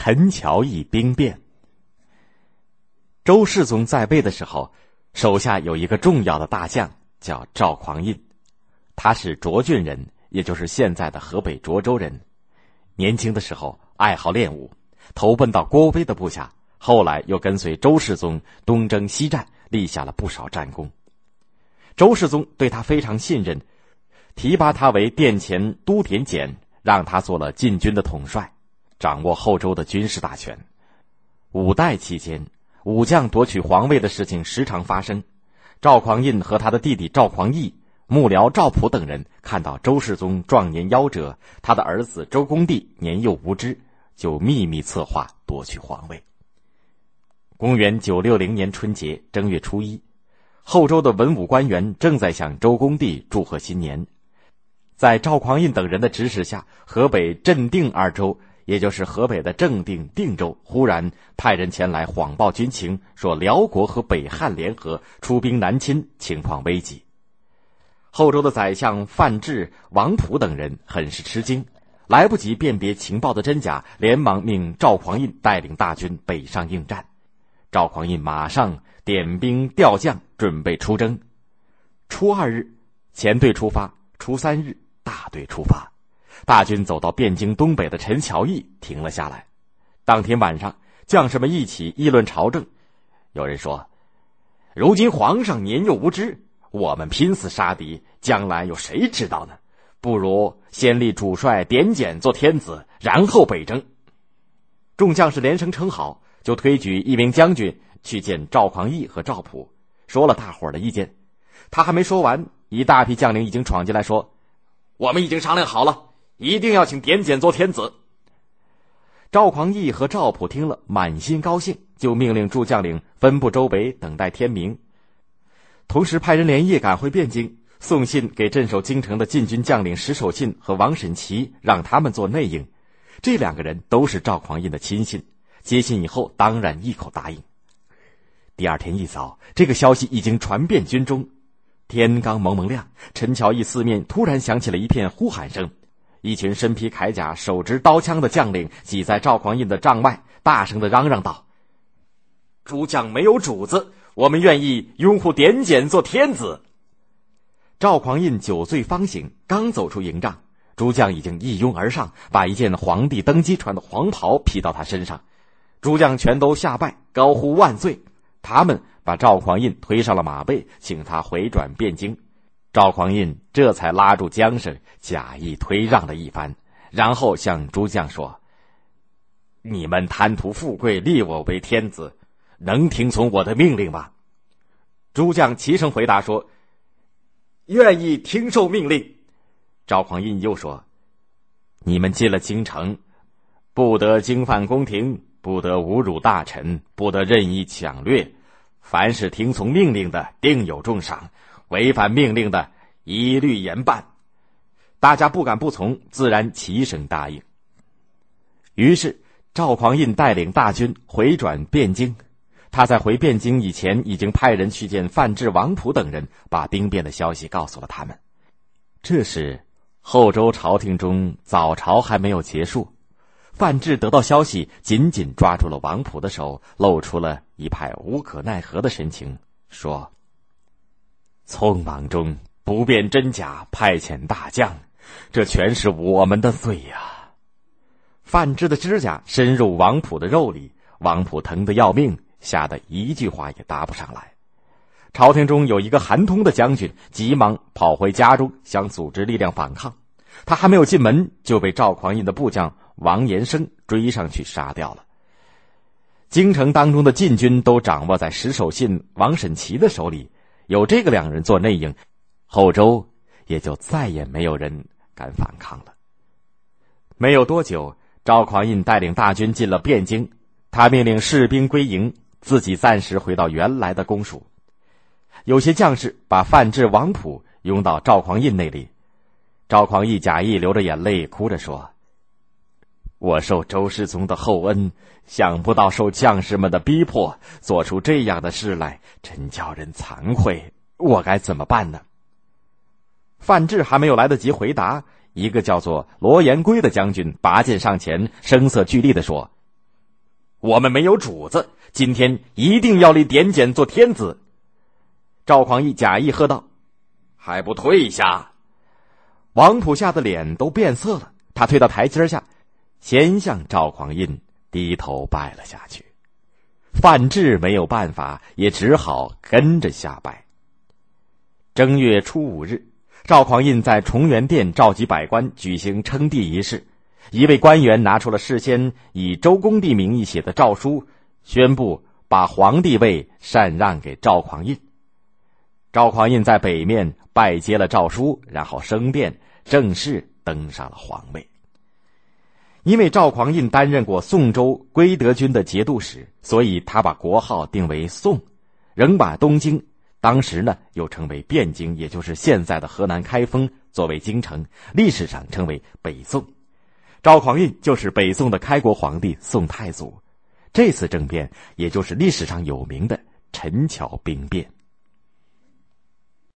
陈桥驿兵变。周世宗在位的时候，手下有一个重要的大将，叫赵匡胤，他是涿郡人，也就是现在的河北涿州人。年轻的时候爱好练武，投奔到郭威的部下，后来又跟随周世宗东征西战，立下了不少战功。周世宗对他非常信任，提拔他为殿前都点检，让他做了禁军的统帅，掌握后周的军事大权。五代期间。武将夺取皇位的事情时常发生，赵匡胤和他的弟弟赵匡义、幕僚赵普等人看到周世宗壮年夭折，他的儿子周公帝年幼无知，就秘密策划夺取皇位。公元九六零年春节正月初一，后周的文武官员正在向周公帝祝贺新年，在赵匡胤等人的指使下，河北镇定二州。也就是河北的正定定州，忽然派人前来谎报军情，说辽国和北汉联合出兵南侵，情况危急。后周的宰相范质、王普等人很是吃惊，来不及辨别情报的真假，连忙命赵匡胤带领大军北上应战。赵匡胤马上点兵调将，准备出征。初二日，前队出发；初三日，大队出发。大军走到汴京东北的陈桥驿，停了下来。当天晚上，将士们一起议论朝政。有人说：“如今皇上年幼无知，我们拼死杀敌，将来有谁知道呢？不如先立主帅点检做天子，然后北征。”众将士连声称好，就推举一名将军去见赵匡胤和赵普，说了大伙儿的意见。他还没说完，一大批将领已经闯进来，说：“我们已经商量好了。”一定要请点检做天子。赵匡胤和赵普听了，满心高兴，就命令诸将领分布周围，等待天明。同时派人连夜赶回汴京，送信给镇守京城的禁军将领石守信和王审琦，让他们做内应。这两个人都是赵匡胤的亲信，接信以后当然一口答应。第二天一早，这个消息已经传遍军中。天刚蒙蒙亮，陈桥驿四面突然响起了一片呼喊声。一群身披铠甲、手执刀枪的将领挤在赵匡胤的帐外，大声的嚷嚷道：“诸将没有主子，我们愿意拥护点检做天子。”赵匡胤酒醉方醒，刚走出营帐，诸将已经一拥而上，把一件皇帝登基穿的黄袍披到他身上，诸将全都下拜，高呼万岁。他们把赵匡胤推上了马背，请他回转汴京。赵匡胤这才拉住缰绳，假意推让了一番，然后向诸将说：“你们贪图富贵，立我为天子，能听从我的命令吗？”诸将齐声回答说：“愿意听受命令。”赵匡胤又说：“你们进了京城，不得经犯宫廷，不得侮辱大臣，不得任意抢掠，凡是听从命令的，定有重赏。”违反命令的，一律严办。大家不敢不从，自然齐声答应。于是赵匡胤带领大军回转汴京。他在回汴京以前，已经派人去见范质、王普等人，把兵变的消息告诉了他们。这时后周朝廷中早朝还没有结束，范质得到消息，紧紧抓住了王普的手，露出了一派无可奈何的神情，说。匆忙中不辨真假，派遣大将，这全是我们的罪呀！范质的指甲深入王普的肉里，王普疼得要命，吓得一句话也答不上来。朝廷中有一个韩通的将军，急忙跑回家中，想组织力量反抗。他还没有进门，就被赵匡胤的部将王延生追上去杀掉了。京城当中的禁军都掌握在石守信、王审琦的手里。有这个两人做内应，后周也就再也没有人敢反抗了。没有多久，赵匡胤带领大军进了汴京，他命令士兵归营，自己暂时回到原来的公署。有些将士把范质、王普拥到赵匡胤那里，赵匡胤假意流着眼泪，哭着说。我受周世宗的厚恩，想不到受将士们的逼迫，做出这样的事来，真叫人惭愧。我该怎么办呢？范质还没有来得及回答，一个叫做罗延圭的将军拔剑上前，声色俱厉的说：“我们没有主子，今天一定要立点检做天子。”赵匡胤假意喝道：“还不退下！”王普吓得脸都变色了，他退到台阶下，先向赵匡胤低头拜了下去。范质没有办法，也只好跟着下拜。正月初五日，赵匡胤在崇元殿召集百官，举行称帝仪式。一位官员拿出了事先以周公帝名义写的诏书，宣布把皇帝位禅让给赵匡胤。赵匡胤在北面拜接了诏书，然后升殿。正式登上了皇位。因为赵匡胤担任过宋州归德军的节度使，所以他把国号定为宋，仍把东京（当时呢又称为汴京，也就是现在的河南开封）作为京城，历史上称为北宋。赵匡胤就是北宋的开国皇帝宋太祖。这次政变，也就是历史上有名的陈桥兵变。